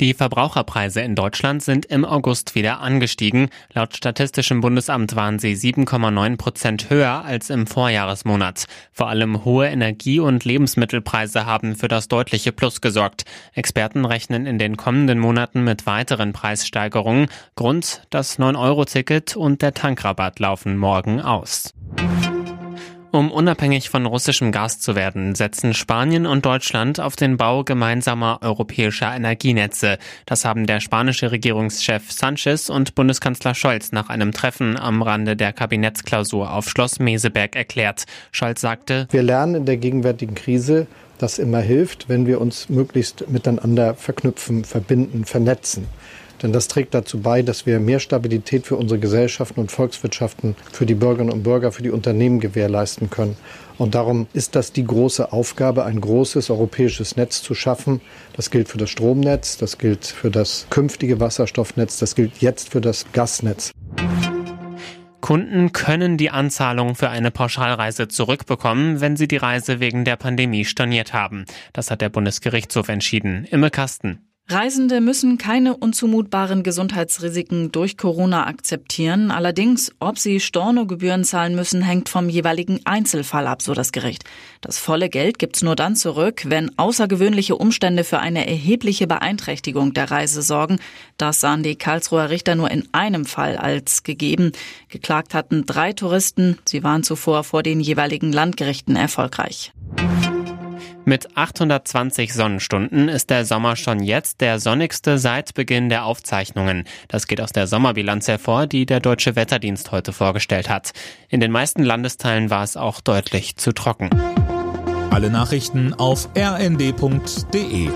Die Verbraucherpreise in Deutschland sind im August wieder angestiegen. Laut Statistischem Bundesamt waren sie 7,9 Prozent höher als im Vorjahresmonat. Vor allem hohe Energie- und Lebensmittelpreise haben für das deutliche Plus gesorgt. Experten rechnen in den kommenden Monaten mit weiteren Preissteigerungen. Grund, das 9-Euro-Ticket und der Tankrabatt laufen morgen aus. Um unabhängig von russischem Gas zu werden, setzen Spanien und Deutschland auf den Bau gemeinsamer europäischer Energienetze. Das haben der spanische Regierungschef Sanchez und Bundeskanzler Scholz nach einem Treffen am Rande der Kabinettsklausur auf Schloss Meseberg erklärt. Scholz sagte, Wir lernen in der gegenwärtigen Krise, dass immer hilft, wenn wir uns möglichst miteinander verknüpfen, verbinden, vernetzen. Denn das trägt dazu bei, dass wir mehr Stabilität für unsere Gesellschaften und Volkswirtschaften, für die Bürgerinnen und Bürger, für die Unternehmen gewährleisten können. Und darum ist das die große Aufgabe, ein großes europäisches Netz zu schaffen. Das gilt für das Stromnetz, das gilt für das künftige Wasserstoffnetz, das gilt jetzt für das Gasnetz. Kunden können die Anzahlung für eine Pauschalreise zurückbekommen, wenn sie die Reise wegen der Pandemie storniert haben. Das hat der Bundesgerichtshof entschieden. Imme Kasten. Reisende müssen keine unzumutbaren Gesundheitsrisiken durch Corona akzeptieren. Allerdings, ob sie Stornogebühren zahlen müssen, hängt vom jeweiligen Einzelfall ab, so das Gericht. Das volle Geld gibt's nur dann zurück, wenn außergewöhnliche Umstände für eine erhebliche Beeinträchtigung der Reise sorgen. Das sahen die Karlsruher Richter nur in einem Fall als gegeben. Geklagt hatten drei Touristen. Sie waren zuvor vor den jeweiligen Landgerichten erfolgreich. Mit 820 Sonnenstunden ist der Sommer schon jetzt der sonnigste seit Beginn der Aufzeichnungen. Das geht aus der Sommerbilanz hervor, die der Deutsche Wetterdienst heute vorgestellt hat. In den meisten Landesteilen war es auch deutlich zu trocken. Alle Nachrichten auf rnd.de